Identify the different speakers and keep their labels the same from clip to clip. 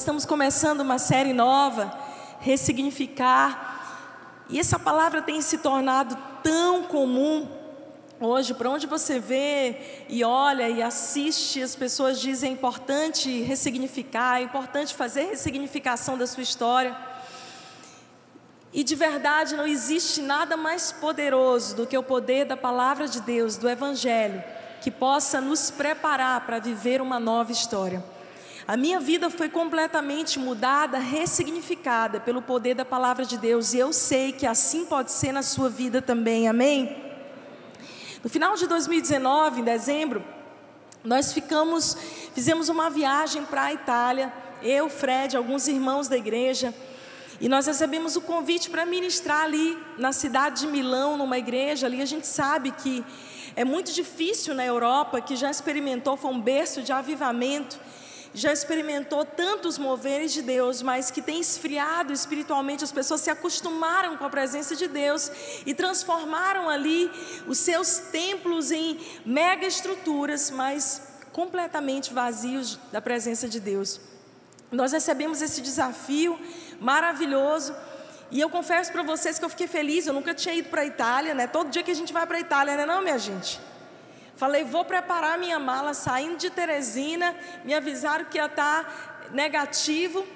Speaker 1: Estamos começando uma série nova, ressignificar. E essa palavra tem se tornado tão comum hoje, para onde você vê e olha e assiste, as pessoas dizem é importante ressignificar, é importante fazer ressignificação da sua história. E de verdade não existe nada mais poderoso do que o poder da palavra de Deus, do Evangelho, que possa nos preparar para viver uma nova história. A minha vida foi completamente mudada, ressignificada pelo poder da palavra de Deus, e eu sei que assim pode ser na sua vida também, amém? No final de 2019, em dezembro, nós ficamos, fizemos uma viagem para a Itália, eu, Fred, alguns irmãos da igreja, e nós recebemos o convite para ministrar ali na cidade de Milão, numa igreja ali. A gente sabe que é muito difícil na Europa, que já experimentou, foi um berço de avivamento já experimentou tantos moveres de Deus, mas que tem esfriado espiritualmente, as pessoas se acostumaram com a presença de Deus e transformaram ali os seus templos em mega estruturas, mas completamente vazios da presença de Deus. Nós recebemos esse desafio maravilhoso. E eu confesso para vocês que eu fiquei feliz, eu nunca tinha ido para a Itália, né? Todo dia que a gente vai para a Itália, né, não, minha gente? Falei, vou preparar minha mala saindo de Teresina. Me avisaram que ia estar tá negativo,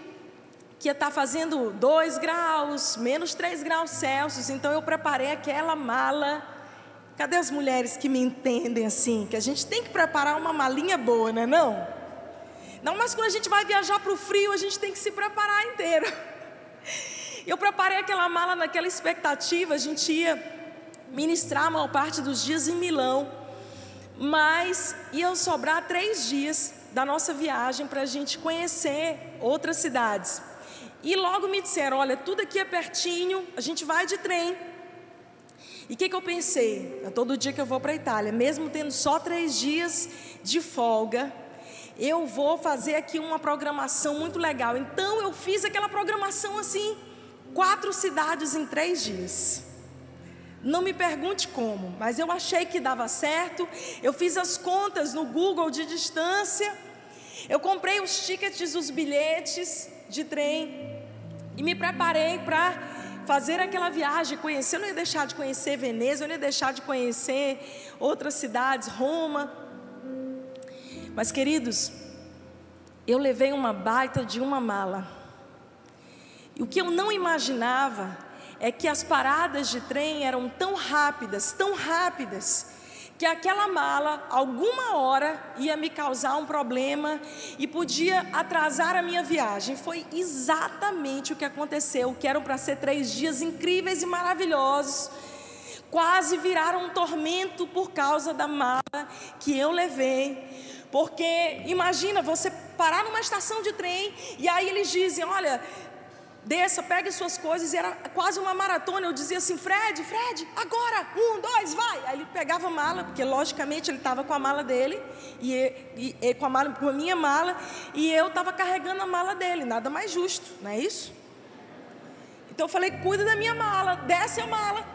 Speaker 1: que ia estar tá fazendo 2 graus, menos 3 graus Celsius. Então eu preparei aquela mala. Cadê as mulheres que me entendem assim? Que a gente tem que preparar uma malinha boa, né? Não? Não, mas quando a gente vai viajar para o frio, a gente tem que se preparar inteiro. Eu preparei aquela mala naquela expectativa, a gente ia ministrar a maior parte dos dias em Milão mas iam sobrar três dias da nossa viagem para a gente conhecer outras cidades. E logo me disseram: olha, tudo aqui é pertinho, a gente vai de trem. E o que, que eu pensei? É todo dia que eu vou para a Itália, mesmo tendo só três dias de folga, eu vou fazer aqui uma programação muito legal. Então eu fiz aquela programação assim, quatro cidades em três dias. Não me pergunte como, mas eu achei que dava certo. Eu fiz as contas no Google de distância. Eu comprei os tickets, os bilhetes de trem e me preparei para fazer aquela viagem, conhecer. Eu não ia deixar de conhecer Veneza, eu não ia deixar de conhecer outras cidades, Roma. Mas, queridos, eu levei uma baita de uma mala. E o que eu não imaginava é que as paradas de trem eram tão rápidas, tão rápidas, que aquela mala, alguma hora, ia me causar um problema e podia atrasar a minha viagem. Foi exatamente o que aconteceu, que eram para ser três dias incríveis e maravilhosos. Quase viraram um tormento por causa da mala que eu levei. Porque imagina você parar numa estação de trem e aí eles dizem: olha, desça, pegue suas coisas, e era quase uma maratona. Eu dizia assim: Fred, Fred, agora, um, dois, vai. Aí ele pegava a mala, porque logicamente ele estava com a mala dele, e, e, e, com, a mala, com a minha mala, e eu estava carregando a mala dele, nada mais justo, não é isso? Então eu falei: cuida da minha mala, desce a mala.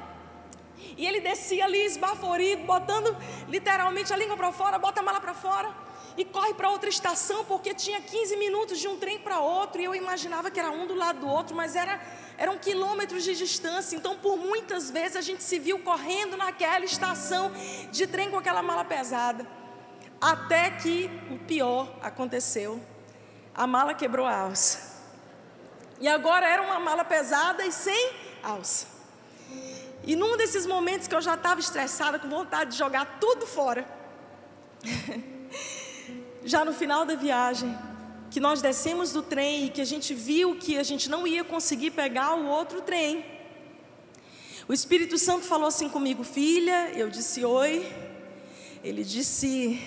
Speaker 1: E ele descia ali esbaforido, botando literalmente a língua para fora, bota a mala para fora e corre para outra estação porque tinha 15 minutos de um trem para outro e eu imaginava que era um do lado do outro, mas era, eram quilômetros de distância. Então, por muitas vezes a gente se viu correndo naquela estação de trem com aquela mala pesada. Até que o pior aconteceu. A mala quebrou a alça. E agora era uma mala pesada e sem alça. E num desses momentos que eu já estava estressada, com vontade de jogar tudo fora. já no final da viagem, que nós descemos do trem e que a gente viu que a gente não ia conseguir pegar o outro trem. O Espírito Santo falou assim comigo, filha. Eu disse oi. Ele disse: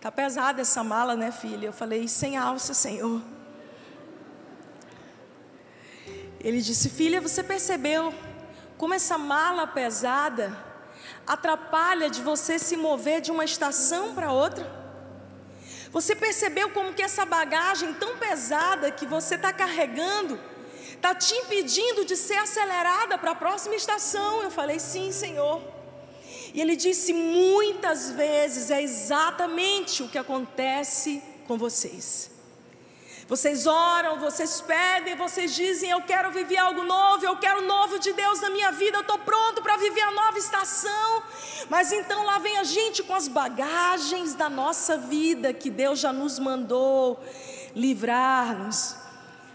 Speaker 1: Tá pesada essa mala, né, filha? Eu falei: Sem alça, Senhor. Ele disse: Filha, você percebeu como essa mala pesada atrapalha de você se mover de uma estação para outra? Você percebeu como que essa bagagem tão pesada que você está carregando está te impedindo de ser acelerada para a próxima estação? Eu falei, sim, Senhor. E ele disse: muitas vezes é exatamente o que acontece com vocês. Vocês oram, vocês pedem, vocês dizem: Eu quero viver algo novo, eu quero o novo de Deus na minha vida, eu estou pronto para viver a nova estação. Mas então lá vem a gente com as bagagens da nossa vida que Deus já nos mandou livrar-nos.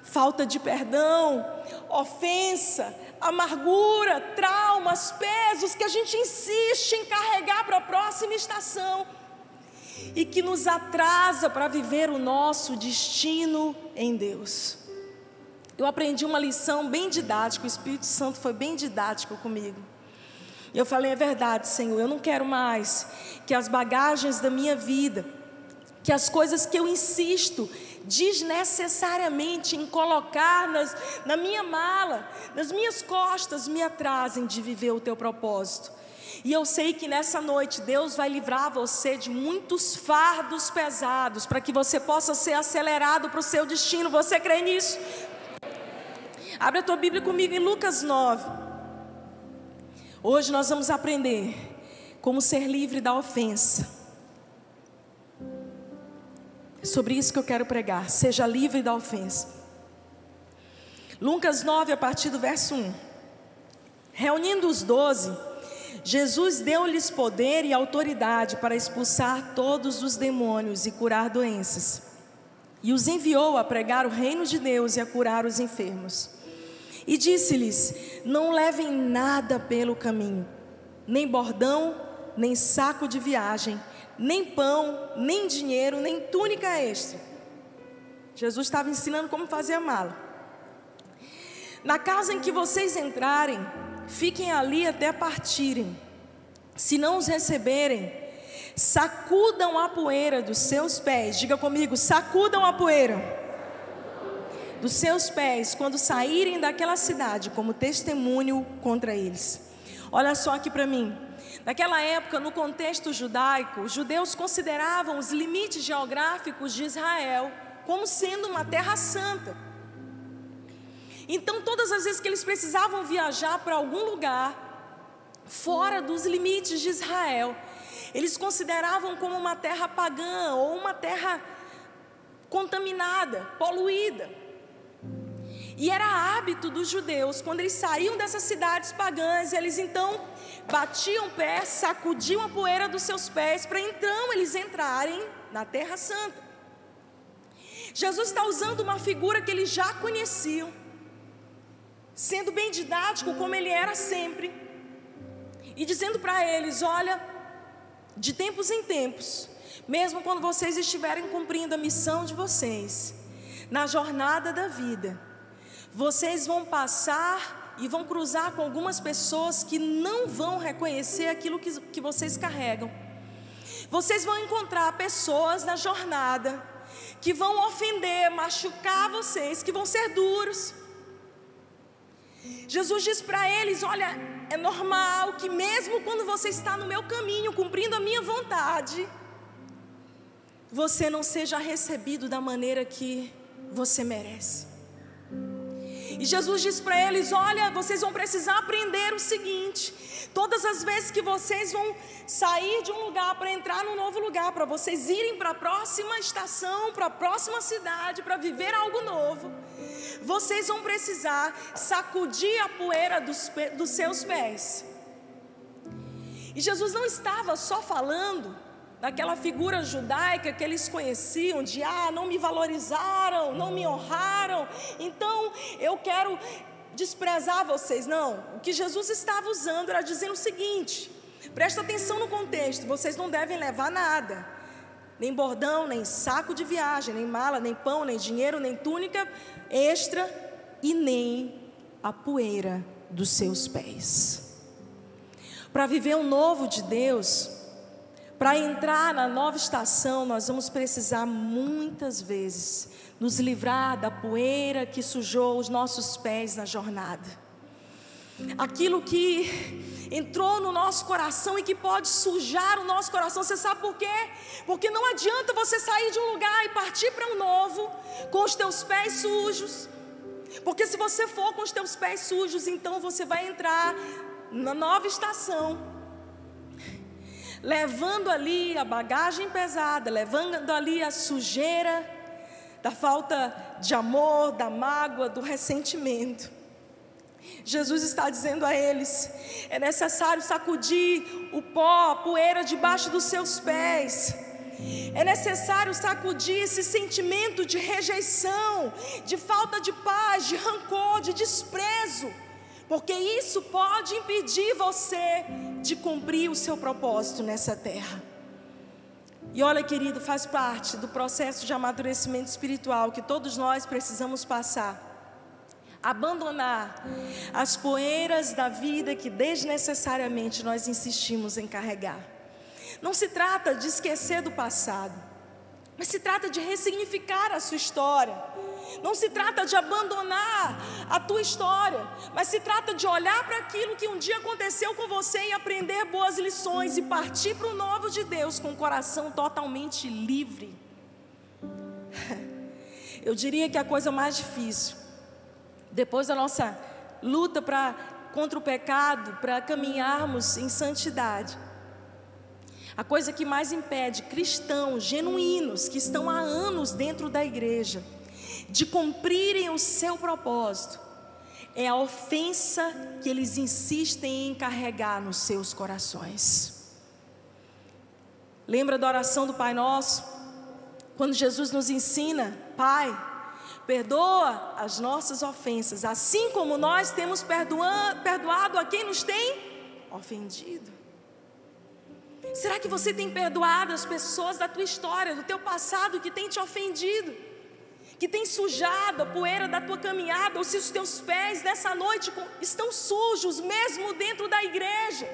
Speaker 1: Falta de perdão, ofensa, amargura, traumas, pesos que a gente insiste em carregar para a próxima estação e que nos atrasa para viver o nosso destino em Deus. Eu aprendi uma lição bem didática, o Espírito Santo foi bem didático comigo. Eu falei: é verdade, Senhor, eu não quero mais que as bagagens da minha vida, que as coisas que eu insisto desnecessariamente em colocar nas, na minha mala, nas minhas costas, me atrasem de viver o teu propósito. E eu sei que nessa noite Deus vai livrar você de muitos fardos pesados, para que você possa ser acelerado para o seu destino. Você crê nisso? Abre a tua Bíblia comigo em Lucas 9. Hoje nós vamos aprender como ser livre da ofensa. É sobre isso que eu quero pregar. Seja livre da ofensa. Lucas 9, a partir do verso 1. Reunindo os doze, Jesus deu-lhes poder e autoridade para expulsar todos os demônios e curar doenças. E os enviou a pregar o reino de Deus e a curar os enfermos. E disse-lhes: Não levem nada pelo caminho, nem bordão, nem saco de viagem, nem pão, nem dinheiro, nem túnica extra. Jesus estava ensinando como fazer a mala. Na casa em que vocês entrarem, fiquem ali até partirem. Se não os receberem, sacudam a poeira dos seus pés. Diga comigo, sacudam a poeira dos seus pés quando saírem daquela cidade como testemunho contra eles. Olha só aqui para mim. Naquela época, no contexto judaico, os judeus consideravam os limites geográficos de Israel como sendo uma terra santa. Então, todas as vezes que eles precisavam viajar para algum lugar fora dos limites de Israel, eles consideravam como uma terra pagã ou uma terra contaminada, poluída. E era hábito dos judeus, quando eles saíam dessas cidades pagãs, eles então batiam o pé, sacudiam a poeira dos seus pés, para então eles entrarem na Terra Santa. Jesus está usando uma figura que eles já conheciam, sendo bem didático como ele era sempre, e dizendo para eles: olha, de tempos em tempos, mesmo quando vocês estiverem cumprindo a missão de vocês, na jornada da vida, vocês vão passar e vão cruzar com algumas pessoas que não vão reconhecer aquilo que, que vocês carregam. Vocês vão encontrar pessoas na jornada que vão ofender, machucar vocês, que vão ser duros. Jesus diz para eles: Olha, é normal que mesmo quando você está no meu caminho, cumprindo a minha vontade, você não seja recebido da maneira que você merece. E Jesus diz para eles: Olha, vocês vão precisar aprender o seguinte: todas as vezes que vocês vão sair de um lugar para entrar num novo lugar, para vocês irem para a próxima estação, para a próxima cidade, para viver algo novo, vocês vão precisar sacudir a poeira dos, dos seus pés. E Jesus não estava só falando daquela figura judaica que eles conheciam, de ah, não me valorizaram, não me honraram, então eu quero desprezar vocês. Não, o que Jesus estava usando era dizendo o seguinte: presta atenção no contexto, vocês não devem levar nada, nem bordão, nem saco de viagem, nem mala, nem pão, nem dinheiro, nem túnica extra e nem a poeira dos seus pés. Para viver o novo de Deus, para entrar na nova estação, nós vamos precisar muitas vezes nos livrar da poeira que sujou os nossos pés na jornada. Aquilo que entrou no nosso coração e que pode sujar o nosso coração. Você sabe por quê? Porque não adianta você sair de um lugar e partir para um novo com os teus pés sujos. Porque se você for com os teus pés sujos, então você vai entrar na nova estação levando ali a bagagem pesada, levando ali a sujeira, da falta de amor, da mágoa, do ressentimento. Jesus está dizendo a eles: é necessário sacudir o pó, a poeira debaixo dos seus pés. É necessário sacudir esse sentimento de rejeição, de falta de paz, de rancor, de desprezo, porque isso pode impedir você de cumprir o seu propósito nessa terra. E olha, querido, faz parte do processo de amadurecimento espiritual que todos nós precisamos passar. Abandonar as poeiras da vida que desnecessariamente nós insistimos em carregar. Não se trata de esquecer do passado, mas se trata de ressignificar a sua história. Não se trata de abandonar a tua história, mas se trata de olhar para aquilo que um dia aconteceu com você e aprender boas lições e partir para o novo de Deus com o coração totalmente livre. Eu diria que a coisa mais difícil, depois da nossa luta para contra o pecado, para caminharmos em santidade, a coisa que mais impede cristãos genuínos que estão há anos dentro da igreja de cumprirem o seu propósito é a ofensa que eles insistem em carregar nos seus corações. Lembra da oração do Pai Nosso? Quando Jesus nos ensina, Pai, perdoa as nossas ofensas, assim como nós temos perdoado a quem nos tem ofendido. Será que você tem perdoado as pessoas da tua história, do teu passado que tem te ofendido? Que tem sujado a poeira da tua caminhada, ou se os teus pés nessa noite estão sujos, mesmo dentro da igreja,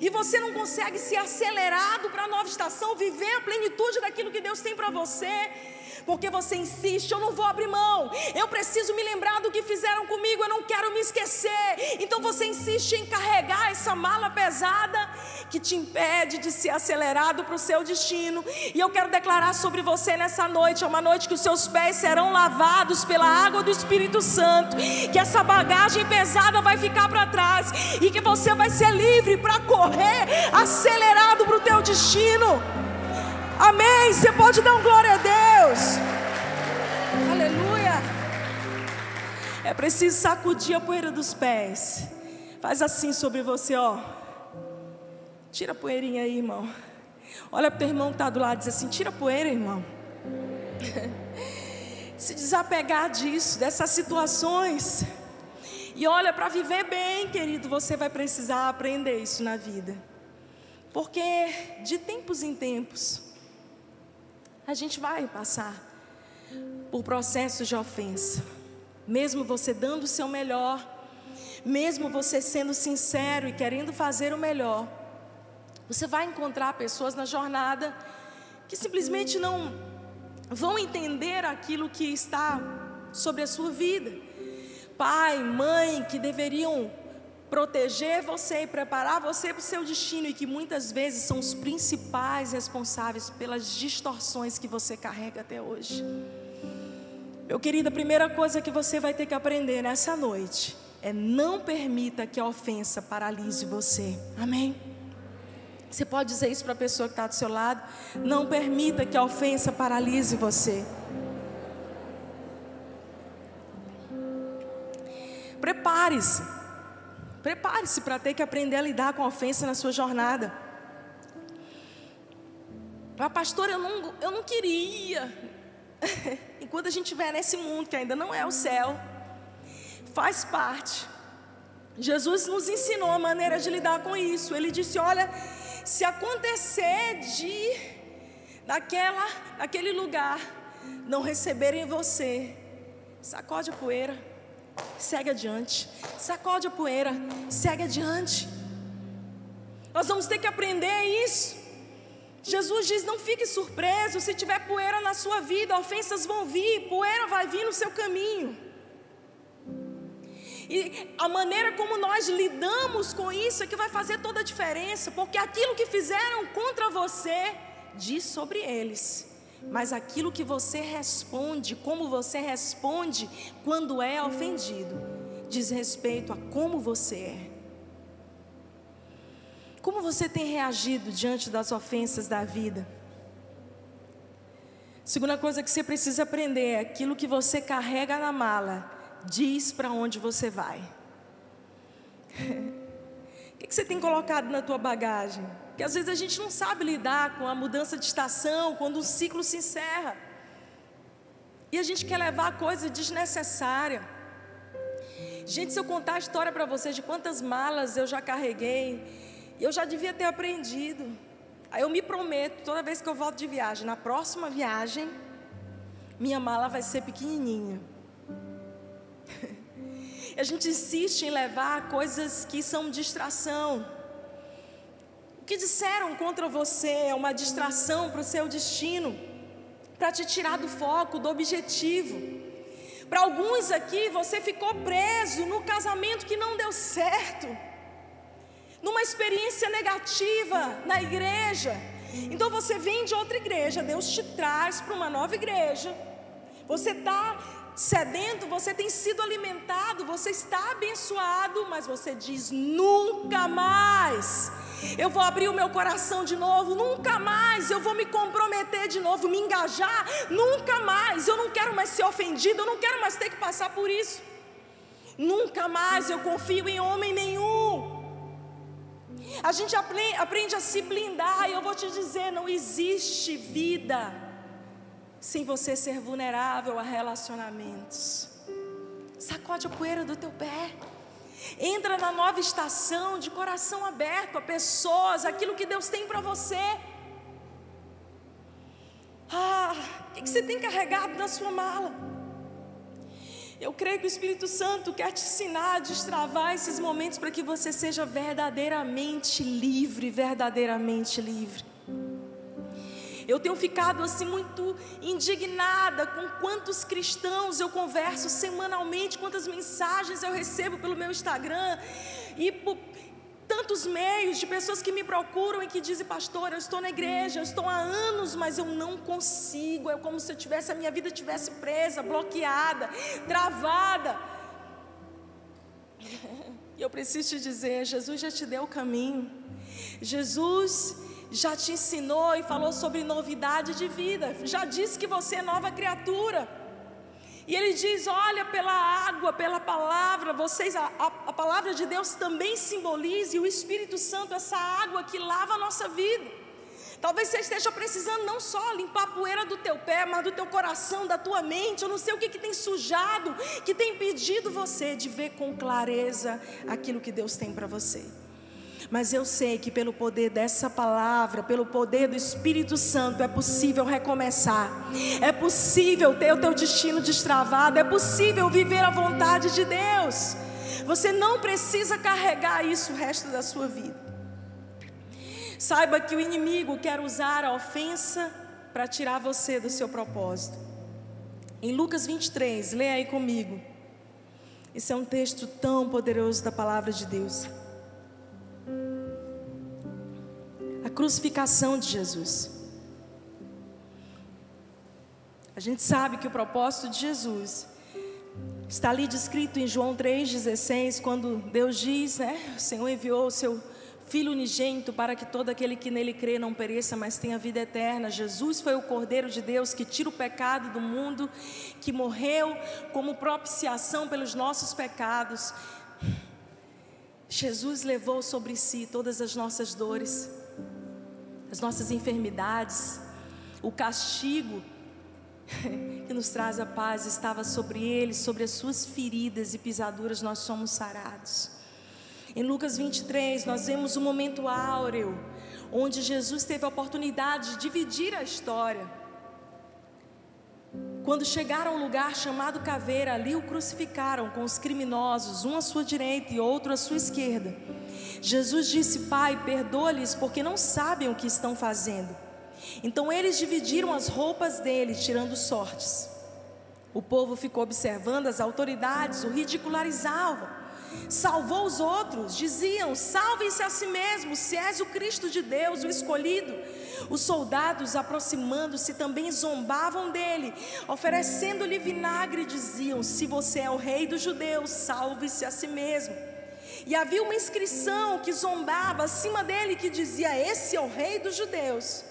Speaker 1: e você não consegue ser acelerado para a nova estação, viver a plenitude daquilo que Deus tem para você, porque você insiste, eu não vou abrir mão, eu preciso me lembrar do que fizeram comigo, eu não quero me esquecer. Então você insiste em carregar essa mala pesada que te impede de ser acelerado para o seu destino. E eu quero declarar sobre você nessa noite, é uma noite que os seus pés serão lavados pela água do Espírito Santo, que essa bagagem pesada vai ficar para trás e que você vai ser livre para correr acelerado para o teu destino. Amém. Você pode dar um glória a Deus. Aleluia. É preciso sacudir a poeira dos pés. Faz assim sobre você, ó. Tira a poeirinha aí, irmão. Olha para o teu irmão que está do lado e diz assim: tira a poeira, irmão. Se desapegar disso, dessas situações. E olha, para viver bem, querido, você vai precisar aprender isso na vida. Porque de tempos em tempos, a gente vai passar por processos de ofensa. Mesmo você dando o seu melhor, mesmo você sendo sincero e querendo fazer o melhor, você vai encontrar pessoas na jornada que simplesmente não vão entender aquilo que está sobre a sua vida. Pai, mãe, que deveriam proteger você e preparar você para o seu destino e que muitas vezes são os principais responsáveis pelas distorções que você carrega até hoje. Meu querido, a primeira coisa que você vai ter que aprender nessa noite é não permita que a ofensa paralise você. Amém? Você pode dizer isso para a pessoa que está do seu lado? Não permita que a ofensa paralise você. Prepare-se Prepare-se para ter que aprender a lidar com a ofensa na sua jornada. Ah, pastor, eu não, eu não queria. Enquanto a gente estiver nesse mundo que ainda não é o céu, faz parte. Jesus nos ensinou a maneira de lidar com isso. Ele disse: Olha, se acontecer de naquela, naquele lugar não receberem você, sacode a poeira segue adiante. Sacode a poeira, segue adiante. Nós vamos ter que aprender isso. Jesus diz: não fique surpreso se tiver poeira na sua vida, ofensas vão vir, poeira vai vir no seu caminho. E a maneira como nós lidamos com isso é que vai fazer toda a diferença, porque aquilo que fizeram contra você diz sobre eles mas aquilo que você responde, como você responde quando é ofendido, diz respeito a como você é. Como você tem reagido diante das ofensas da vida? Segunda coisa que você precisa aprender é aquilo que você carrega na mala, diz para onde você vai. O que, você tem colocado na tua bagagem? Porque às vezes a gente não sabe lidar com a mudança de estação, quando o ciclo se encerra. E a gente quer levar coisa desnecessária. Gente, se eu contar a história para vocês de quantas malas eu já carreguei, eu já devia ter aprendido. Aí eu me prometo, toda vez que eu volto de viagem, na próxima viagem, minha mala vai ser pequenininha. A gente insiste em levar coisas que são distração. Que disseram contra você é uma distração para o seu destino, para te tirar do foco, do objetivo. Para alguns aqui, você ficou preso no casamento que não deu certo, numa experiência negativa na igreja. Então você vem de outra igreja, Deus te traz para uma nova igreja. Você está sedento, você tem sido alimentado, você está abençoado, mas você diz: nunca mais. Eu vou abrir o meu coração de novo, nunca mais. Eu vou me comprometer de novo, me engajar, nunca mais. Eu não quero mais ser ofendido, eu não quero mais ter que passar por isso. Nunca mais eu confio em homem nenhum. A gente aprende a se blindar, e eu vou te dizer: não existe vida sem você ser vulnerável a relacionamentos. Sacode a poeira do teu pé. Entra na nova estação de coração aberto a pessoas, aquilo que Deus tem para você. Ah, o que você tem carregado na sua mala? Eu creio que o Espírito Santo quer te ensinar a destravar esses momentos para que você seja verdadeiramente livre, verdadeiramente livre. Eu tenho ficado assim muito indignada com quantos cristãos eu converso semanalmente, quantas mensagens eu recebo pelo meu Instagram e por tantos meios de pessoas que me procuram e que dizem, pastor, eu estou na igreja, eu estou há anos, mas eu não consigo. É como se eu tivesse a minha vida tivesse presa, bloqueada, travada. E eu preciso te dizer, Jesus já te deu o caminho. Jesus já te ensinou e falou sobre novidade de vida, já disse que você é nova criatura. E ele diz: olha, pela água, pela palavra, vocês, a, a, a palavra de Deus também simboliza, e o Espírito Santo, essa água que lava a nossa vida. Talvez você esteja precisando não só limpar a poeira do teu pé, mas do teu coração, da tua mente. Eu não sei o que, que tem sujado, que tem impedido você de ver com clareza aquilo que Deus tem para você. Mas eu sei que pelo poder dessa palavra, pelo poder do Espírito Santo, é possível recomeçar. É possível ter o teu destino destravado. É possível viver a vontade de Deus. Você não precisa carregar isso o resto da sua vida. Saiba que o inimigo quer usar a ofensa para tirar você do seu propósito. Em Lucas 23, leia aí comigo. Esse é um texto tão poderoso da palavra de Deus. Crucificação de Jesus. A gente sabe que o propósito de Jesus está ali descrito em João 3,16, quando Deus diz, né? O Senhor enviou o seu Filho unigênito para que todo aquele que nele crê não pereça, mas tenha vida eterna. Jesus foi o Cordeiro de Deus que tira o pecado do mundo, que morreu como propiciação pelos nossos pecados. Jesus levou sobre si todas as nossas dores as nossas enfermidades, o castigo que nos traz a paz estava sobre ele, sobre as suas feridas e pisaduras nós somos sarados. Em Lucas 23, nós vemos um momento áureo, onde Jesus teve a oportunidade de dividir a história. Quando chegaram ao lugar chamado Caveira, ali o crucificaram com os criminosos, um à sua direita e outro à sua esquerda. Jesus disse: Pai, perdoa-lhes, porque não sabem o que estão fazendo. Então eles dividiram as roupas dele, tirando sortes. O povo ficou observando, as autoridades o ridicularizavam. Salvou os outros, diziam: Salvem-se a si mesmos, se és o Cristo de Deus, o escolhido. Os soldados, aproximando-se, também zombavam dele, oferecendo-lhe vinagre, diziam: Se você é o rei dos judeus, salve-se a si mesmo. E havia uma inscrição que zombava acima dele que dizia: Esse é o rei dos judeus.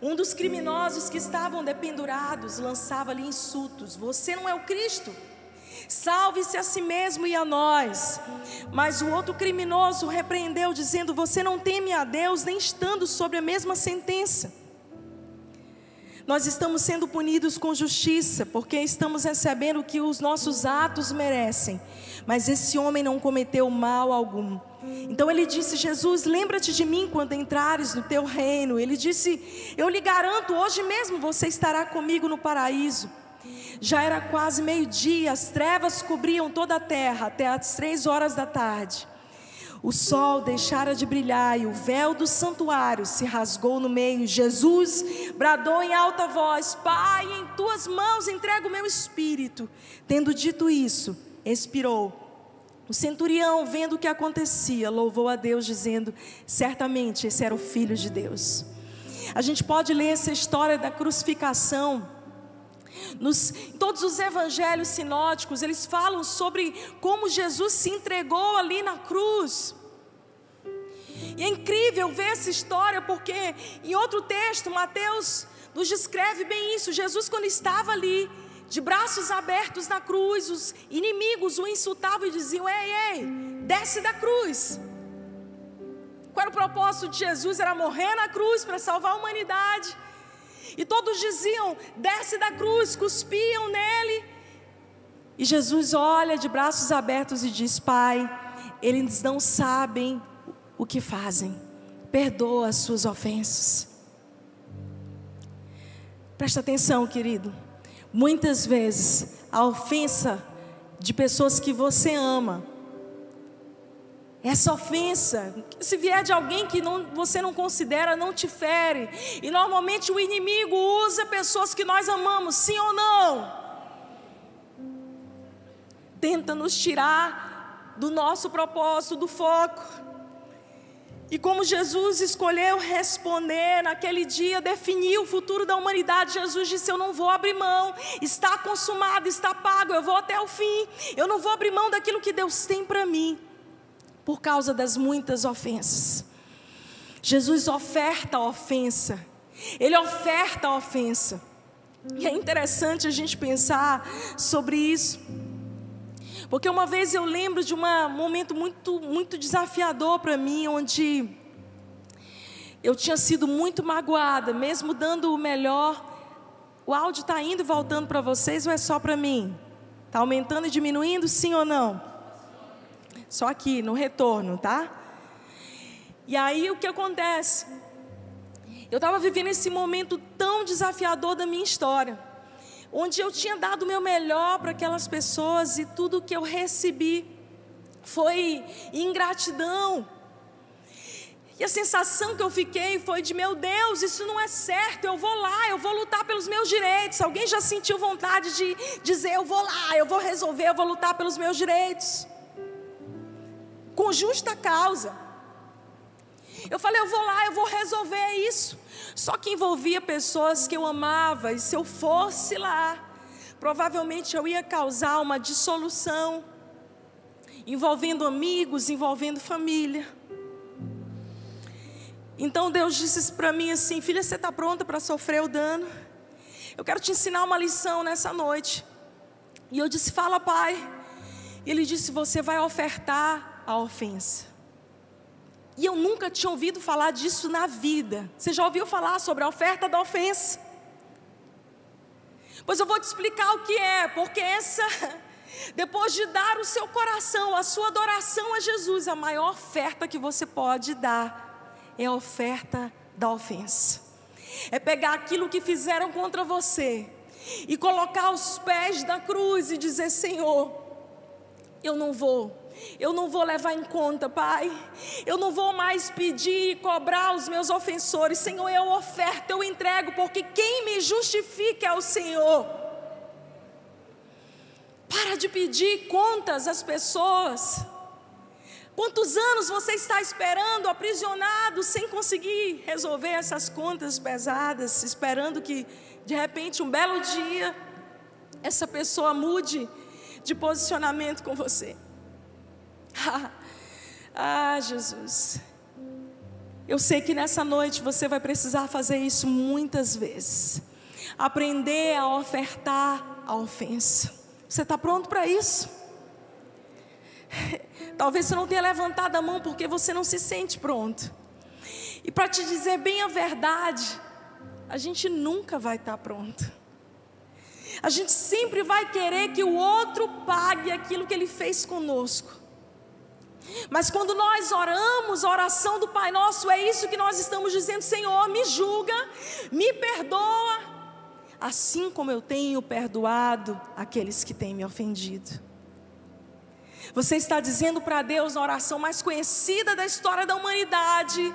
Speaker 1: Um dos criminosos que estavam dependurados lançava-lhe insultos: Você não é o Cristo? Salve-se a si mesmo e a nós. Mas o outro criminoso repreendeu, dizendo: Você não teme a Deus, nem estando sobre a mesma sentença. Nós estamos sendo punidos com justiça, porque estamos recebendo o que os nossos atos merecem. Mas esse homem não cometeu mal algum. Então ele disse: Jesus, lembra-te de mim quando entrares no teu reino. Ele disse: Eu lhe garanto, hoje mesmo você estará comigo no paraíso. Já era quase meio-dia, as trevas cobriam toda a terra até as três horas da tarde. O sol deixara de brilhar e o véu do santuário se rasgou no meio. Jesus bradou em alta voz: Pai, em tuas mãos entrego o meu espírito. Tendo dito isso, expirou. O centurião, vendo o que acontecia, louvou a Deus, dizendo: Certamente esse era o filho de Deus. A gente pode ler essa história da crucificação. Nos, todos os evangelhos sinóticos, eles falam sobre como Jesus se entregou ali na cruz. E é incrível ver essa história, porque em outro texto, Mateus nos descreve bem isso. Jesus, quando estava ali, de braços abertos na cruz, os inimigos o insultavam e diziam: Ei, ei, desce da cruz. Qual era o propósito de Jesus? Era morrer na cruz para salvar a humanidade. E todos diziam: desce da cruz, cuspiam nele. E Jesus olha de braços abertos e diz: Pai, eles não sabem o que fazem, perdoa as suas ofensas. Presta atenção, querido. Muitas vezes a ofensa de pessoas que você ama essa ofensa, se vier de alguém que não, você não considera, não te fere. E normalmente o inimigo usa pessoas que nós amamos, sim ou não? Tenta nos tirar do nosso propósito, do foco. E como Jesus escolheu responder naquele dia, definiu o futuro da humanidade, Jesus disse: Eu não vou abrir mão, está consumado, está pago, eu vou até o fim, eu não vou abrir mão daquilo que Deus tem para mim por causa das muitas ofensas. Jesus oferta a ofensa, ele oferta a ofensa. E é interessante a gente pensar sobre isso. Porque uma vez eu lembro de um momento muito, muito desafiador para mim, onde eu tinha sido muito magoada, mesmo dando o melhor. O áudio está indo e voltando para vocês ou é só para mim? Está aumentando e diminuindo, sim ou não? Só aqui, no retorno, tá? E aí o que acontece? Eu estava vivendo esse momento tão desafiador da minha história, onde eu tinha dado o meu melhor para aquelas pessoas e tudo que eu recebi foi ingratidão. E a sensação que eu fiquei foi de: meu Deus, isso não é certo, eu vou lá, eu vou lutar pelos meus direitos. Alguém já sentiu vontade de dizer: eu vou lá, eu vou resolver, eu vou lutar pelos meus direitos? Com justa causa. Eu falei, eu vou lá, eu vou resolver isso. Só que envolvia pessoas que eu amava, e se eu fosse lá, provavelmente eu ia causar uma dissolução, envolvendo amigos, envolvendo família. Então Deus disse para mim assim: Filha, você está pronta para sofrer o dano? Eu quero te ensinar uma lição nessa noite. E eu disse: Fala, pai. E ele disse: Você vai ofertar a ofensa. E eu nunca tinha ouvido falar disso na vida. Você já ouviu falar sobre a oferta da ofensa? Pois eu vou te explicar o que é, porque essa, depois de dar o seu coração, a sua adoração a Jesus, a maior oferta que você pode dar é a oferta da ofensa. É pegar aquilo que fizeram contra você e colocar aos pés da cruz e dizer: Senhor, eu não vou eu não vou levar em conta, Pai. Eu não vou mais pedir e cobrar os meus ofensores. Senhor, eu oferto, eu entrego, porque quem me justifica é o Senhor. Para de pedir contas às pessoas. Quantos anos você está esperando, aprisionado, sem conseguir resolver essas contas pesadas, esperando que, de repente, um belo dia, essa pessoa mude de posicionamento com você? ah, Jesus. Eu sei que nessa noite você vai precisar fazer isso muitas vezes. Aprender a ofertar a ofensa. Você está pronto para isso? Talvez você não tenha levantado a mão porque você não se sente pronto. E para te dizer bem a verdade, a gente nunca vai estar tá pronto. A gente sempre vai querer que o outro pague aquilo que ele fez conosco. Mas quando nós oramos a oração do Pai Nosso, é isso que nós estamos dizendo: Senhor, me julga, me perdoa, assim como eu tenho perdoado aqueles que têm me ofendido. Você está dizendo para Deus na oração mais conhecida da história da humanidade: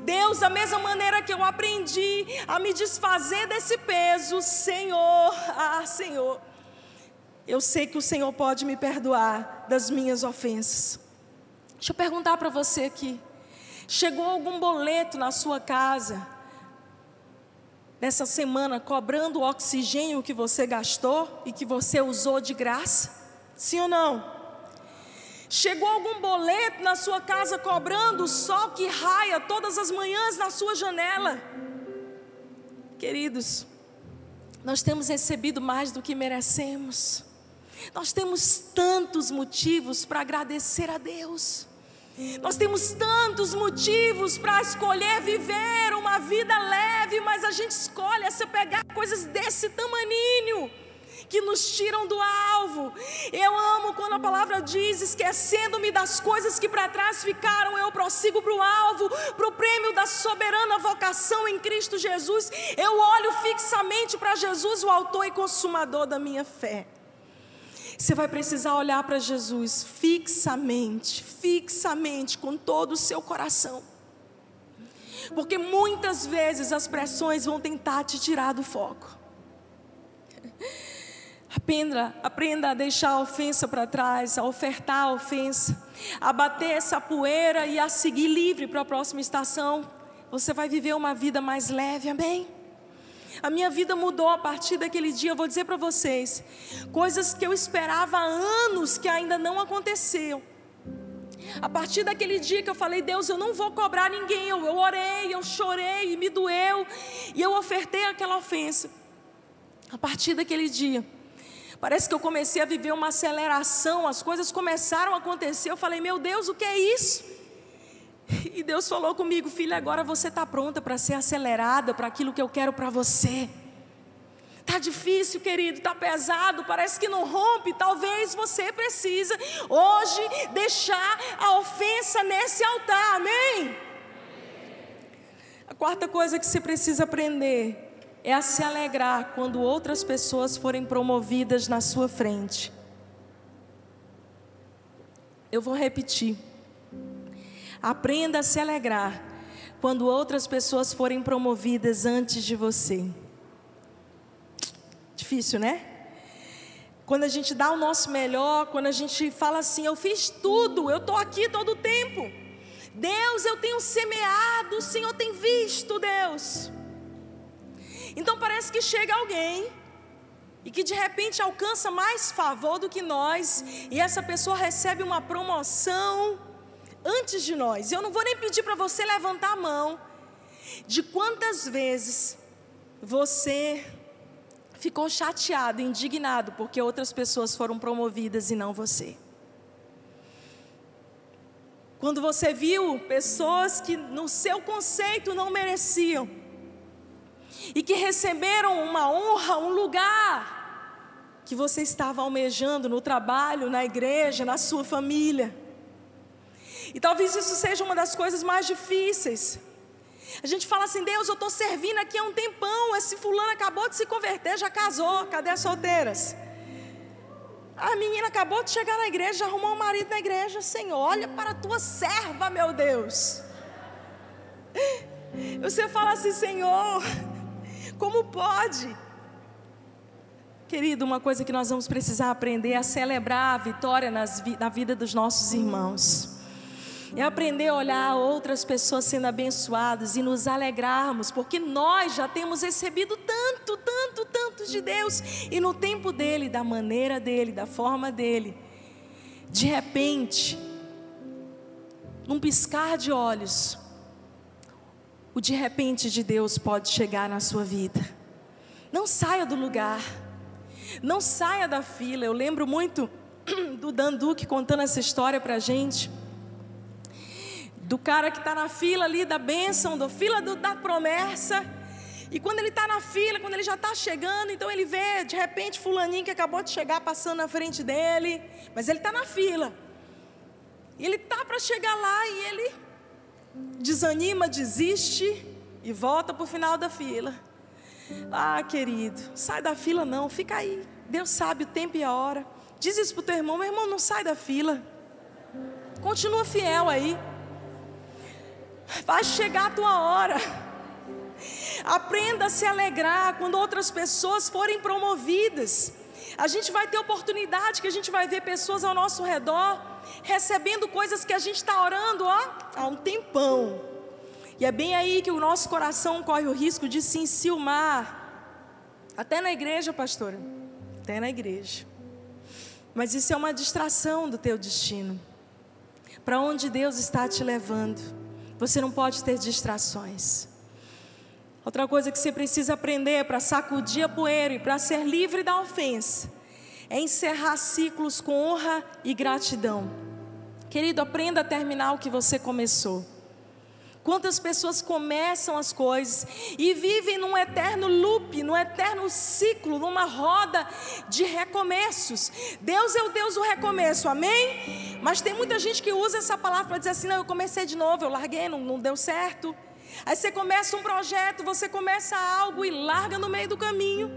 Speaker 1: Deus, da mesma maneira que eu aprendi a me desfazer desse peso, Senhor, ah, Senhor, eu sei que o Senhor pode me perdoar das minhas ofensas. Deixa eu perguntar para você aqui: chegou algum boleto na sua casa nessa semana cobrando o oxigênio que você gastou e que você usou de graça? Sim ou não? Chegou algum boleto na sua casa cobrando o sol que raia todas as manhãs na sua janela? Queridos, nós temos recebido mais do que merecemos. Nós temos tantos motivos para agradecer a Deus. Nós temos tantos motivos para escolher viver uma vida leve, mas a gente escolhe é se pegar coisas desse tamaninho que nos tiram do alvo. Eu amo quando a palavra diz: esquecendo-me das coisas que para trás ficaram, eu prossigo para o alvo, para o prêmio da soberana vocação em Cristo Jesus. Eu olho fixamente para Jesus, o autor e consumador da minha fé. Você vai precisar olhar para Jesus fixamente, fixamente, com todo o seu coração. Porque muitas vezes as pressões vão tentar te tirar do foco. Aprenda, aprenda a deixar a ofensa para trás, a ofertar a ofensa, a bater essa poeira e a seguir livre para a próxima estação. Você vai viver uma vida mais leve, amém? A minha vida mudou a partir daquele dia. Eu vou dizer para vocês, coisas que eu esperava há anos que ainda não aconteceu. A partir daquele dia que eu falei, Deus, eu não vou cobrar ninguém. Eu, eu orei, eu chorei, me doeu e eu ofertei aquela ofensa. A partir daquele dia, parece que eu comecei a viver uma aceleração. As coisas começaram a acontecer. Eu falei, meu Deus, o que é isso? E Deus falou comigo, filha, agora você está pronta para ser acelerada para aquilo que eu quero para você. Tá difícil, querido, tá pesado, parece que não rompe. Talvez você precisa hoje deixar a ofensa nesse altar. Amém? A quarta coisa que você precisa aprender é a se alegrar quando outras pessoas forem promovidas na sua frente. Eu vou repetir. Aprenda a se alegrar quando outras pessoas forem promovidas antes de você. Difícil, né? Quando a gente dá o nosso melhor, quando a gente fala assim, eu fiz tudo, eu estou aqui todo o tempo. Deus, eu tenho semeado, o Senhor tem visto, Deus. Então parece que chega alguém e que de repente alcança mais favor do que nós, e essa pessoa recebe uma promoção antes de nós. Eu não vou nem pedir para você levantar a mão de quantas vezes você ficou chateado, indignado porque outras pessoas foram promovidas e não você. Quando você viu pessoas que no seu conceito não mereciam e que receberam uma honra, um lugar que você estava almejando no trabalho, na igreja, na sua família. E talvez isso seja uma das coisas mais difíceis. A gente fala assim, Deus, eu estou servindo aqui há um tempão, esse fulano acabou de se converter, já casou, cadê as solteiras? A menina acabou de chegar na igreja, arrumou um marido na igreja, Senhor, olha para a tua serva, meu Deus. Você fala assim, Senhor, como pode? Querido, uma coisa que nós vamos precisar aprender é a celebrar a vitória nas, na vida dos nossos irmãos. É aprender a olhar outras pessoas sendo abençoadas e nos alegrarmos, porque nós já temos recebido tanto, tanto, tanto de Deus, e no tempo dele, da maneira dele, da forma dele. De repente, num piscar de olhos, o de repente de Deus pode chegar na sua vida. Não saia do lugar, não saia da fila. Eu lembro muito do Danduque contando essa história para a gente. Do cara que está na fila ali da bênção, da fila do, da promessa. E quando ele está na fila, quando ele já está chegando, então ele vê de repente Fulaninho que acabou de chegar passando na frente dele, mas ele está na fila. E ele está para chegar lá e ele desanima, desiste e volta para o final da fila. Ah, querido, sai da fila não, fica aí. Deus sabe o tempo e a hora. Diz isso para o teu irmão, meu irmão, não sai da fila. Continua fiel aí. Vai chegar a tua hora. Aprenda a se alegrar quando outras pessoas forem promovidas. A gente vai ter oportunidade que a gente vai ver pessoas ao nosso redor recebendo coisas que a gente está orando ó, há um tempão. E é bem aí que o nosso coração corre o risco de se enciumar. Até na igreja, pastora. Até na igreja. Mas isso é uma distração do teu destino. Para onde Deus está te levando. Você não pode ter distrações. Outra coisa que você precisa aprender para sacudir a poeira e para ser livre da ofensa é encerrar ciclos com honra e gratidão. Querido, aprenda a terminar o que você começou. Quantas pessoas começam as coisas e vivem num eterno loop, num eterno ciclo, numa roda de recomeços. Deus é o Deus do recomeço, amém? Mas tem muita gente que usa essa palavra para dizer assim: não, eu comecei de novo, eu larguei, não, não deu certo. Aí você começa um projeto, você começa algo e larga no meio do caminho.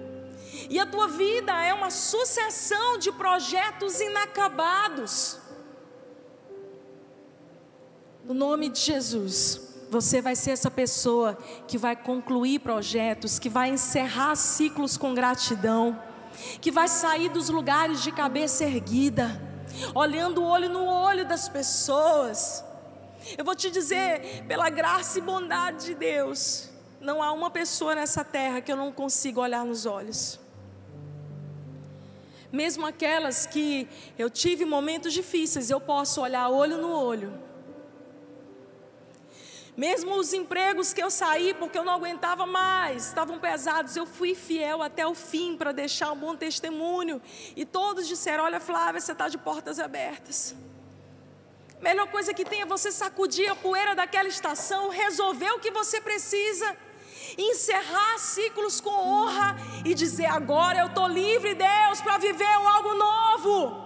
Speaker 1: E a tua vida é uma sucessão de projetos inacabados. No nome de Jesus, você vai ser essa pessoa que vai concluir projetos, que vai encerrar ciclos com gratidão, que vai sair dos lugares de cabeça erguida, olhando o olho no olho das pessoas. Eu vou te dizer, pela graça e bondade de Deus, não há uma pessoa nessa terra que eu não consiga olhar nos olhos mesmo aquelas que eu tive momentos difíceis, eu posso olhar olho no olho. Mesmo os empregos que eu saí porque eu não aguentava mais, estavam pesados, eu fui fiel até o fim para deixar um bom testemunho. E todos disseram: Olha, Flávia, você está de portas abertas. Melhor coisa que tem é você sacudir a poeira daquela estação, resolver o que você precisa encerrar ciclos com honra e dizer: agora eu estou livre, Deus, para viver algo novo.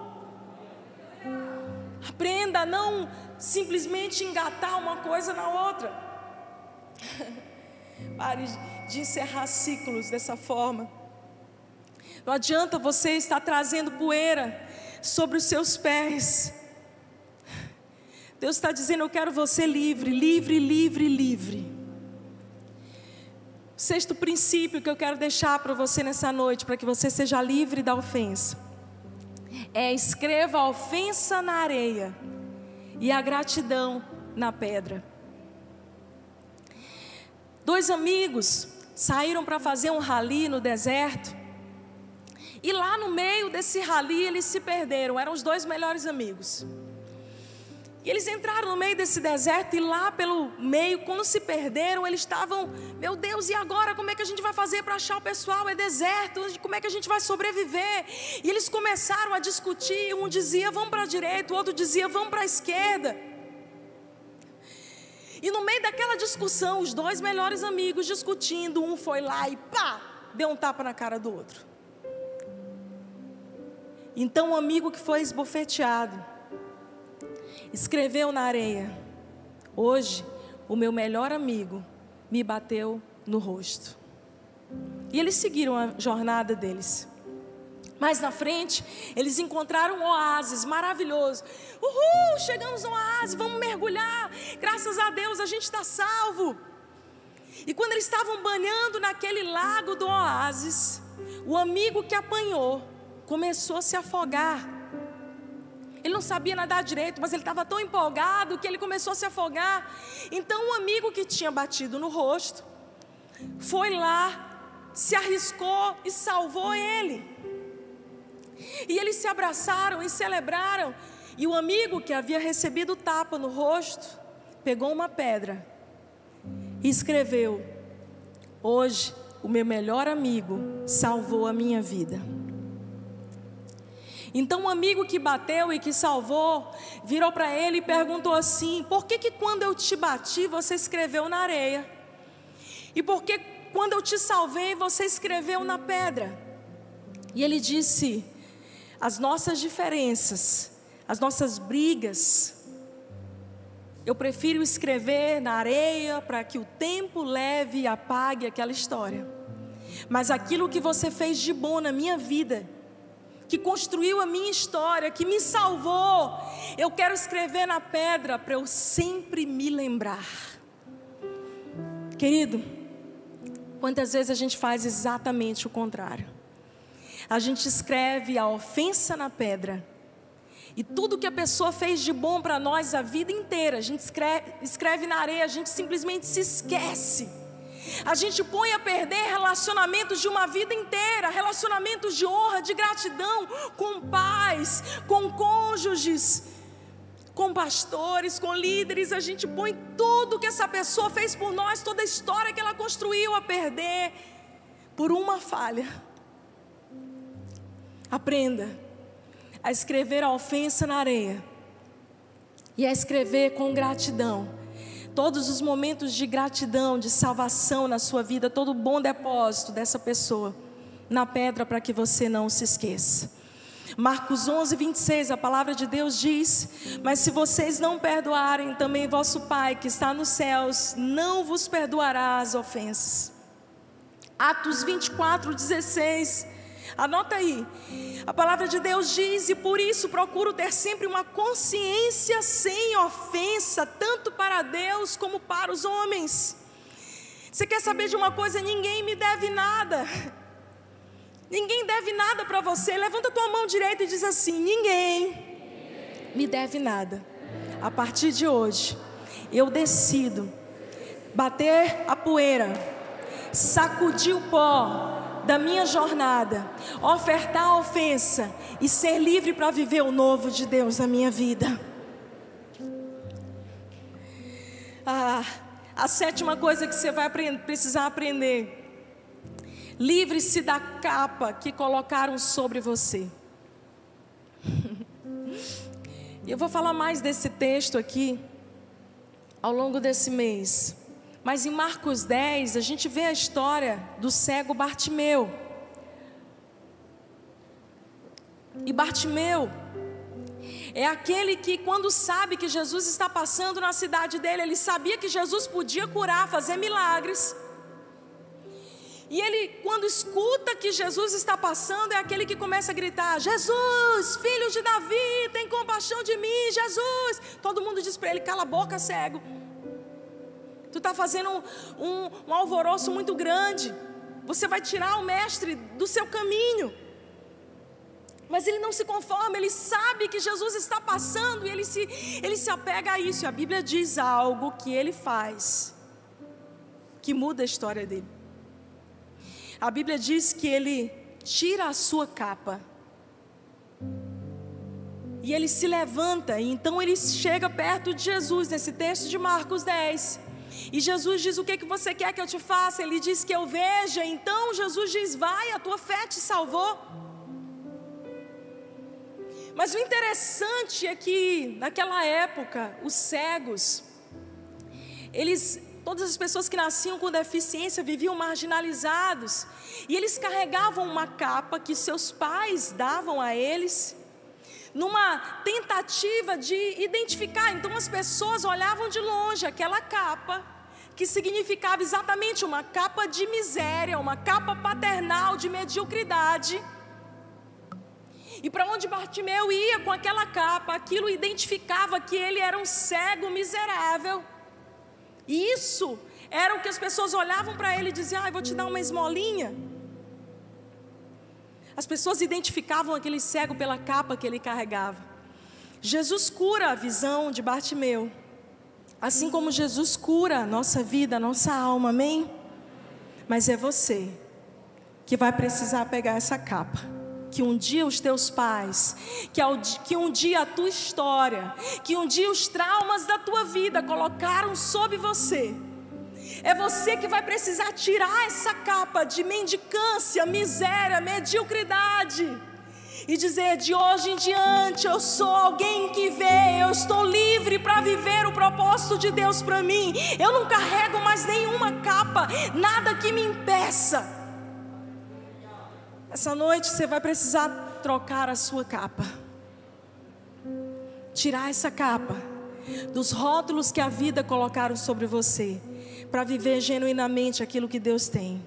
Speaker 1: Aprenda a não simplesmente engatar uma coisa na outra. Pare de encerrar ciclos dessa forma. Não adianta você estar trazendo poeira sobre os seus pés. Deus está dizendo: Eu quero você livre, livre, livre, livre. Sexto princípio que eu quero deixar para você nessa noite, para que você seja livre da ofensa, é escreva a ofensa na areia e a gratidão na pedra. Dois amigos saíram para fazer um rali no deserto. E lá no meio desse rali eles se perderam, eram os dois melhores amigos. E eles entraram no meio desse deserto e lá pelo meio, quando se perderam, eles estavam, meu Deus, e agora como é que a gente vai fazer para achar o pessoal? É deserto, como é que a gente vai sobreviver? E eles começaram a discutir, um dizia vamos para a direita, o outro dizia vamos para a esquerda. E no meio daquela discussão, os dois melhores amigos discutindo, um foi lá e pá, deu um tapa na cara do outro. Então o amigo que foi esbofeteado, escreveu na areia: Hoje, o meu melhor amigo me bateu no rosto. E eles seguiram a jornada deles. Mais na frente, eles encontraram um oásis maravilhoso. Uhul, chegamos no oásis, vamos mergulhar. Graças a Deus a gente está salvo. E quando eles estavam banhando naquele lago do oásis, o amigo que apanhou começou a se afogar. Ele não sabia nadar direito, mas ele estava tão empolgado que ele começou a se afogar. Então, um amigo que tinha batido no rosto foi lá, se arriscou e salvou ele. E eles se abraçaram e celebraram. E o amigo que havia recebido tapa no rosto pegou uma pedra e escreveu: Hoje o meu melhor amigo salvou a minha vida. Então um amigo que bateu e que salvou virou para ele e perguntou assim: Por que que quando eu te bati você escreveu na areia? E por que quando eu te salvei você escreveu na pedra? E ele disse: As nossas diferenças, as nossas brigas, eu prefiro escrever na areia para que o tempo leve e apague aquela história. Mas aquilo que você fez de bom na minha vida, que construiu a minha história, que me salvou, eu quero escrever na pedra para eu sempre me lembrar. Querido, quantas vezes a gente faz exatamente o contrário? A gente escreve a ofensa na pedra e tudo que a pessoa fez de bom para nós a vida inteira, a gente escreve, escreve na areia, a gente simplesmente se esquece. A gente põe a perder relacionamentos de uma vida inteira, relacionamentos de honra, de gratidão, com pais, com cônjuges, com pastores, com líderes. A gente põe tudo que essa pessoa fez por nós, toda a história que ela construiu a perder, por uma falha. Aprenda a escrever a ofensa na areia e a escrever com gratidão. Todos os momentos de gratidão, de salvação na sua vida, todo o bom depósito dessa pessoa na pedra para que você não se esqueça. Marcos 11, 26, a palavra de Deus diz: Mas se vocês não perdoarem, também vosso Pai que está nos céus não vos perdoará as ofensas. Atos 24, 16. Anota aí. A palavra de Deus diz, e por isso procuro ter sempre uma consciência sem ofensa, tanto para Deus como para os homens. Você quer saber de uma coisa? Ninguém me deve nada. Ninguém deve nada para você. Levanta tua mão direita e diz assim: Ninguém me deve nada. A partir de hoje, eu decido bater a poeira, sacudir o pó da minha jornada, ofertar a ofensa e ser livre para viver o novo de Deus na minha vida. Ah, a sétima coisa que você vai precisar aprender: livre-se da capa que colocaram sobre você. Eu vou falar mais desse texto aqui ao longo desse mês. Mas em Marcos 10, a gente vê a história do cego Bartimeu. E Bartimeu é aquele que, quando sabe que Jesus está passando na cidade dele, ele sabia que Jesus podia curar, fazer milagres. E ele, quando escuta que Jesus está passando, é aquele que começa a gritar: Jesus, filho de Davi, tem compaixão de mim, Jesus. Todo mundo diz para ele: cala a boca, cego. Tu está fazendo um, um, alvoroço muito grande. Você vai tirar o mestre do seu caminho. Mas ele não se conforma, ele sabe que Jesus está passando e ele se, ele se apega a isso. E a Bíblia diz algo que ele faz, que muda a história dele. A Bíblia diz que ele tira a sua capa. E ele se levanta, e então ele chega perto de Jesus, nesse texto de Marcos 10. E Jesus diz: O que, que você quer que eu te faça? Ele diz que eu veja. Então Jesus diz: Vai, a tua fé te salvou. Mas o interessante é que naquela época, os cegos, eles, todas as pessoas que nasciam com deficiência viviam marginalizados, e eles carregavam uma capa que seus pais davam a eles, numa tentativa de identificar. Então as pessoas olhavam de longe aquela capa, que significava exatamente uma capa de miséria, uma capa paternal de mediocridade. E para onde Bartimeu ia com aquela capa, aquilo identificava que ele era um cego miserável. E isso era o que as pessoas olhavam para ele e diziam: ah, vou te dar uma esmolinha. As pessoas identificavam aquele cego pela capa que ele carregava. Jesus cura a visão de Bartimeu. Assim como Jesus cura a nossa vida, a nossa alma, amém? Mas é você que vai precisar pegar essa capa. Que um dia os teus pais, que, que um dia a tua história, que um dia os traumas da tua vida colocaram sobre você. É você que vai precisar tirar essa capa de mendicância, miséria, mediocridade e dizer: de hoje em diante eu sou alguém que vê, eu estou livre para viver o propósito de Deus para mim. Eu não carrego mais nenhuma capa, nada que me impeça. Essa noite você vai precisar trocar a sua capa, tirar essa capa dos rótulos que a vida colocaram sobre você, para viver genuinamente aquilo que Deus tem.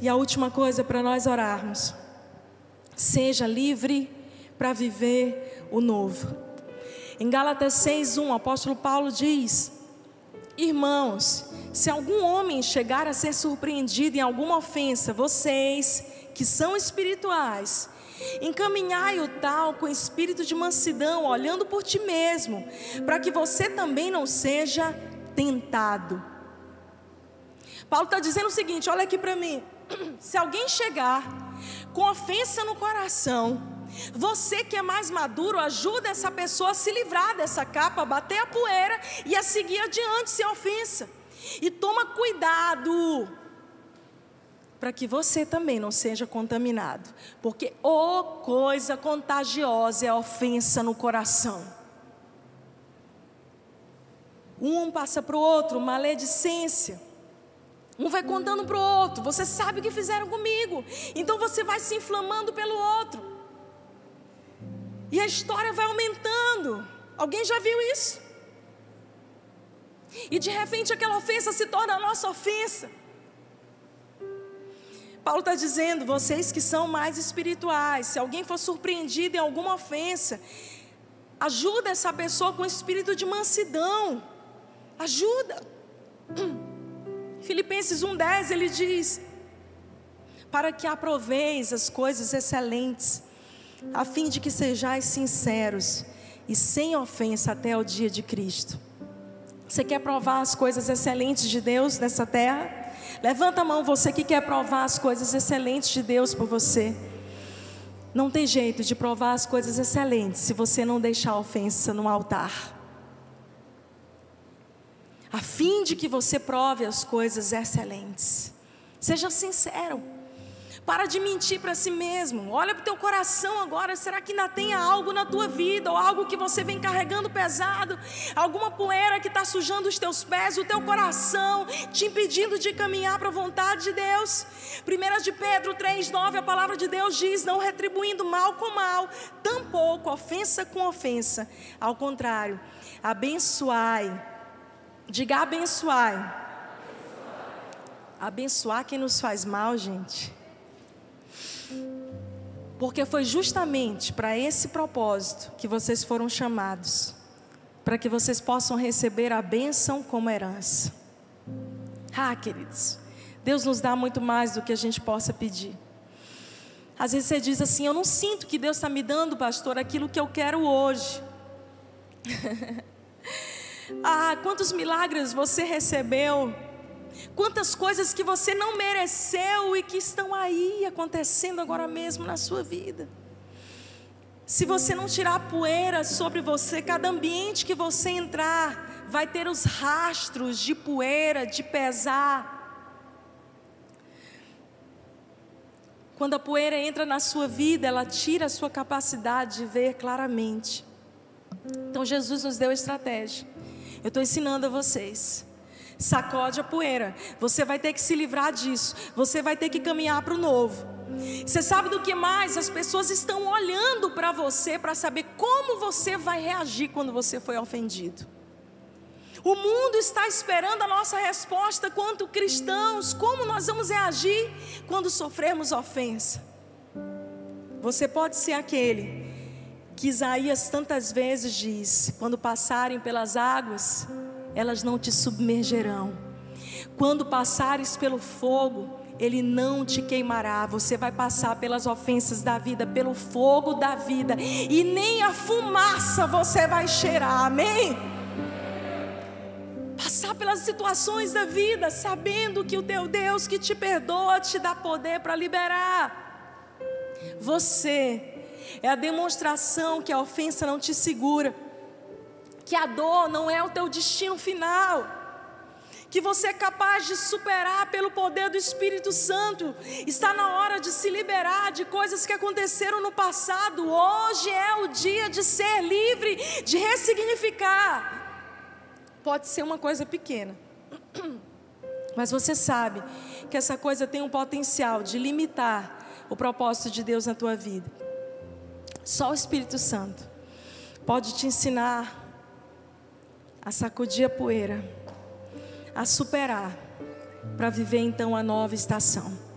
Speaker 1: E a última coisa para nós orarmos. Seja livre para viver o novo. Em Gálatas 6:1, o apóstolo Paulo diz: Irmãos, se algum homem chegar a ser surpreendido em alguma ofensa, vocês que são espirituais, encaminhai o tal com espírito de mansidão, olhando por ti mesmo, para que você também não seja tentado. Paulo está dizendo o seguinte: olha aqui para mim. Se alguém chegar com ofensa no coração, você que é mais maduro, ajuda essa pessoa a se livrar dessa capa, a bater a poeira e a seguir adiante sem ofensa. E toma cuidado para que você também não seja contaminado, porque o oh, coisa contagiosa é a ofensa no coração. Um passa para o outro, maledicência. Um vai contando para o outro. Você sabe o que fizeram comigo. Então você vai se inflamando pelo outro. E a história vai aumentando. Alguém já viu isso? E de repente aquela ofensa se torna a nossa ofensa. Paulo está dizendo: vocês que são mais espirituais, se alguém for surpreendido em alguma ofensa, ajuda essa pessoa com espírito de mansidão. Ajuda. Filipenses 1,10 ele diz: Para que aproveis as coisas excelentes, a fim de que sejais sinceros e sem ofensa até o dia de Cristo. Você quer provar as coisas excelentes de Deus nessa terra? Levanta a mão, você que quer provar as coisas excelentes de Deus por você. Não tem jeito de provar as coisas excelentes se você não deixar ofensa no altar a fim de que você prove as coisas excelentes. Seja sincero. Para de mentir para si mesmo. Olha para o teu coração agora. Será que ainda tem algo na tua vida? Ou algo que você vem carregando pesado? Alguma poeira que está sujando os teus pés, o teu coração, te impedindo de caminhar para a vontade de Deus? 1 de Pedro 3,9, a palavra de Deus diz: Não retribuindo mal com mal, tampouco ofensa com ofensa. Ao contrário, abençoai Diga abençoar. Abençoar quem nos faz mal, gente. Porque foi justamente para esse propósito que vocês foram chamados para que vocês possam receber a bênção como herança. Ah, queridos, Deus nos dá muito mais do que a gente possa pedir. Às vezes você diz assim: Eu não sinto que Deus está me dando, pastor, aquilo que eu quero hoje. Ah, quantos milagres você recebeu, quantas coisas que você não mereceu e que estão aí acontecendo agora mesmo na sua vida. Se você não tirar a poeira sobre você, cada ambiente que você entrar vai ter os rastros de poeira, de pesar. Quando a poeira entra na sua vida, ela tira a sua capacidade de ver claramente. Então Jesus nos deu estratégia. Eu estou ensinando a vocês. Sacode a poeira. Você vai ter que se livrar disso. Você vai ter que caminhar para o novo. Você sabe do que mais? As pessoas estão olhando para você para saber como você vai reagir quando você foi ofendido. O mundo está esperando a nossa resposta quanto cristãos, como nós vamos reagir quando sofrermos ofensa. Você pode ser aquele que Isaías tantas vezes diz: quando passarem pelas águas, elas não te submergerão. Quando passares pelo fogo, ele não te queimará. Você vai passar pelas ofensas da vida, pelo fogo da vida, e nem a fumaça você vai cheirar. Amém? Passar pelas situações da vida, sabendo que o teu Deus que te perdoa te dá poder para liberar. Você é a demonstração que a ofensa não te segura, que a dor não é o teu destino final. que você é capaz de superar pelo poder do Espírito Santo. Está na hora de se liberar de coisas que aconteceram no passado. Hoje é o dia de ser livre, de ressignificar. Pode ser uma coisa pequena, mas você sabe que essa coisa tem um potencial de limitar o propósito de Deus na tua vida. Só o Espírito Santo pode te ensinar a sacudir a poeira a superar, para viver então a nova estação.